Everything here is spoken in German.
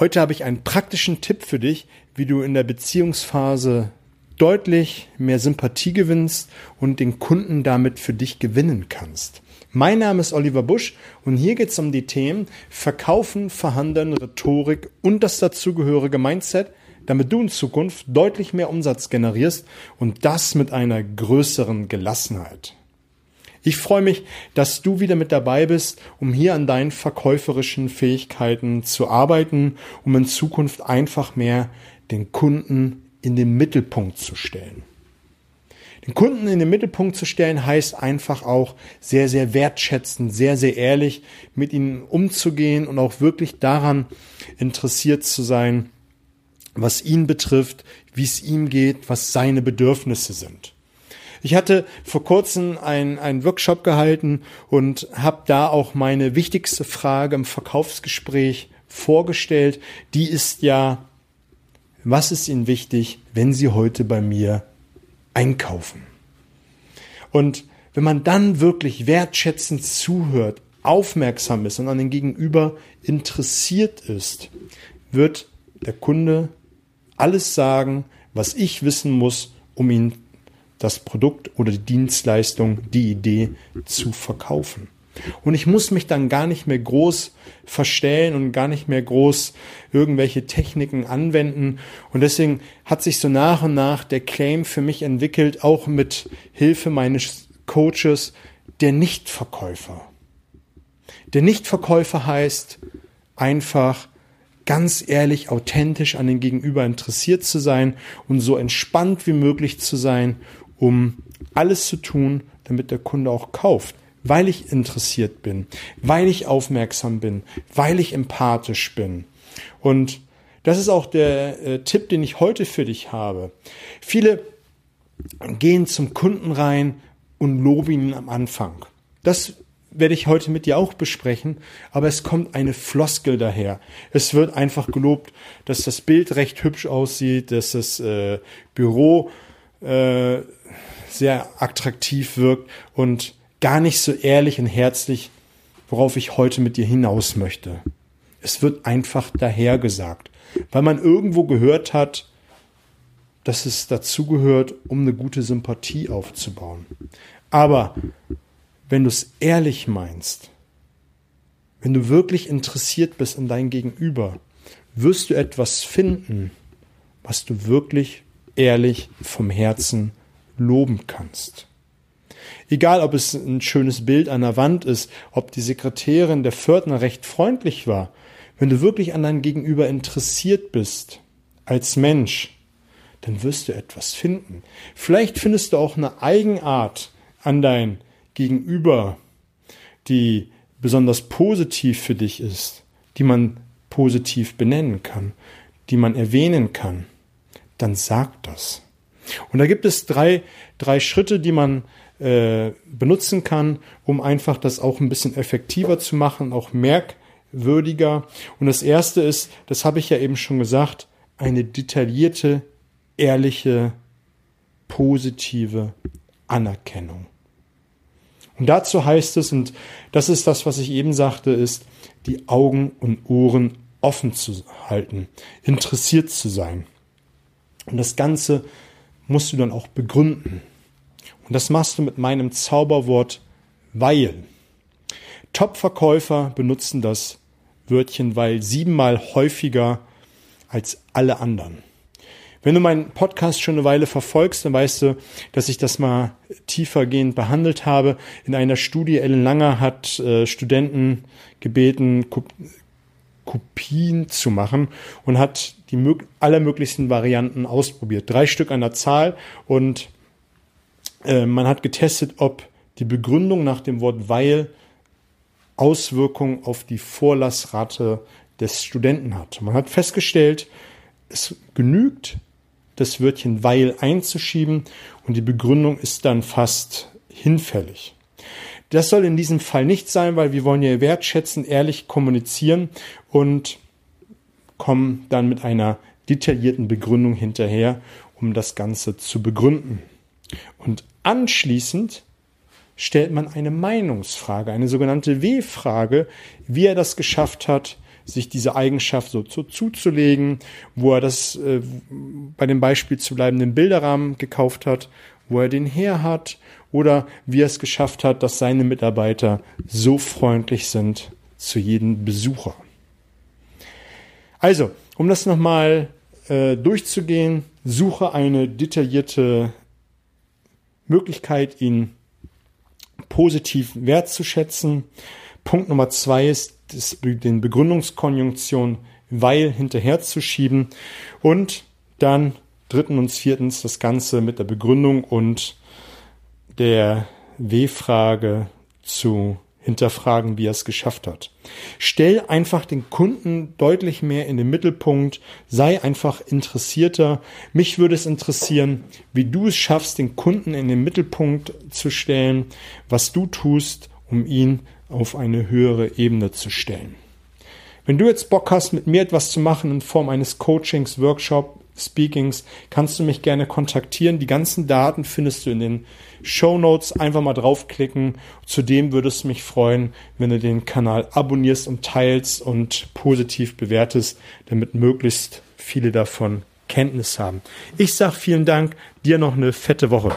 Heute habe ich einen praktischen Tipp für dich, wie du in der Beziehungsphase deutlich mehr Sympathie gewinnst und den Kunden damit für dich gewinnen kannst. Mein Name ist Oliver Busch und hier geht es um die Themen Verkaufen, Verhandeln, Rhetorik und das dazugehörige Mindset, damit du in Zukunft deutlich mehr Umsatz generierst und das mit einer größeren Gelassenheit. Ich freue mich, dass du wieder mit dabei bist, um hier an deinen verkäuferischen Fähigkeiten zu arbeiten, um in Zukunft einfach mehr den Kunden in den Mittelpunkt zu stellen. Den Kunden in den Mittelpunkt zu stellen heißt einfach auch sehr, sehr wertschätzend, sehr, sehr ehrlich mit ihnen umzugehen und auch wirklich daran interessiert zu sein, was ihn betrifft, wie es ihm geht, was seine Bedürfnisse sind. Ich hatte vor kurzem einen Workshop gehalten und habe da auch meine wichtigste Frage im Verkaufsgespräch vorgestellt. Die ist ja, was ist Ihnen wichtig, wenn Sie heute bei mir einkaufen? Und wenn man dann wirklich wertschätzend zuhört, aufmerksam ist und an den Gegenüber interessiert ist, wird der Kunde alles sagen, was ich wissen muss, um ihn das Produkt oder die Dienstleistung, die Idee zu verkaufen. Und ich muss mich dann gar nicht mehr groß verstellen und gar nicht mehr groß irgendwelche Techniken anwenden. Und deswegen hat sich so nach und nach der Claim für mich entwickelt, auch mit Hilfe meines Coaches, der Nichtverkäufer. Der Nichtverkäufer heißt einfach ganz ehrlich, authentisch an den Gegenüber interessiert zu sein und so entspannt wie möglich zu sein um alles zu tun, damit der Kunde auch kauft, weil ich interessiert bin, weil ich aufmerksam bin, weil ich empathisch bin. Und das ist auch der äh, Tipp, den ich heute für dich habe. Viele gehen zum Kunden rein und loben ihn am Anfang. Das werde ich heute mit dir auch besprechen, aber es kommt eine Floskel daher. Es wird einfach gelobt, dass das Bild recht hübsch aussieht, dass das äh, Büro äh, sehr attraktiv wirkt und gar nicht so ehrlich und herzlich, worauf ich heute mit dir hinaus möchte. Es wird einfach dahergesagt, weil man irgendwo gehört hat, dass es dazugehört, um eine gute Sympathie aufzubauen. Aber wenn du es ehrlich meinst, wenn du wirklich interessiert bist in dein Gegenüber, wirst du etwas finden, was du wirklich ehrlich vom Herzen loben kannst. Egal, ob es ein schönes Bild an der Wand ist, ob die Sekretärin der Pförtner recht freundlich war, wenn du wirklich an dein Gegenüber interessiert bist, als Mensch, dann wirst du etwas finden. Vielleicht findest du auch eine Eigenart an dein Gegenüber, die besonders positiv für dich ist, die man positiv benennen kann, die man erwähnen kann. Dann sag das. Und da gibt es drei, drei Schritte, die man äh, benutzen kann, um einfach das auch ein bisschen effektiver zu machen, auch merkwürdiger. Und das erste ist, das habe ich ja eben schon gesagt, eine detaillierte, ehrliche, positive Anerkennung. Und dazu heißt es, und das ist das, was ich eben sagte, ist, die Augen und Ohren offen zu halten, interessiert zu sein. Und das Ganze musst du dann auch begründen. Und das machst du mit meinem Zauberwort weil. Top-Verkäufer benutzen das Wörtchen weil siebenmal häufiger als alle anderen. Wenn du meinen Podcast schon eine Weile verfolgst, dann weißt du, dass ich das mal tiefergehend behandelt habe. In einer Studie, Ellen Langer hat äh, Studenten gebeten, Kopien zu machen und hat die allermöglichsten Varianten ausprobiert. Drei Stück an der Zahl und äh, man hat getestet, ob die Begründung nach dem Wort weil Auswirkungen auf die Vorlassrate des Studenten hat. Man hat festgestellt, es genügt, das Wörtchen weil einzuschieben und die Begründung ist dann fast hinfällig. Das soll in diesem Fall nicht sein, weil wir wollen ja wertschätzen, ehrlich kommunizieren und kommen dann mit einer detaillierten Begründung hinterher, um das Ganze zu begründen. Und anschließend stellt man eine Meinungsfrage, eine sogenannte W-Frage, wie er das geschafft hat, sich diese Eigenschaft so zu, zuzulegen, wo er das, äh, bei dem Beispiel zu bleiben, den Bilderrahmen gekauft hat, wo er den her hat oder wie er es geschafft hat, dass seine Mitarbeiter so freundlich sind zu jedem Besucher. Also, um das nochmal äh, durchzugehen, suche eine detaillierte Möglichkeit, ihn positiv wertzuschätzen. Punkt Nummer zwei ist, das, den Begründungskonjunktion weil hinterherzuschieben und dann dritten und viertens das Ganze mit der Begründung und der W-Frage zu hinterfragen, wie er es geschafft hat. Stell einfach den Kunden deutlich mehr in den Mittelpunkt, sei einfach interessierter. Mich würde es interessieren, wie du es schaffst, den Kunden in den Mittelpunkt zu stellen, was du tust, um ihn auf eine höhere Ebene zu stellen. Wenn du jetzt Bock hast, mit mir etwas zu machen in Form eines Coachings, Workshops, Speakings, kannst du mich gerne kontaktieren. Die ganzen Daten findest du in den Show Notes. Einfach mal draufklicken. Zudem würde es mich freuen, wenn du den Kanal abonnierst und teilst und positiv bewertest, damit möglichst viele davon Kenntnis haben. Ich sage vielen Dank. Dir noch eine fette Woche.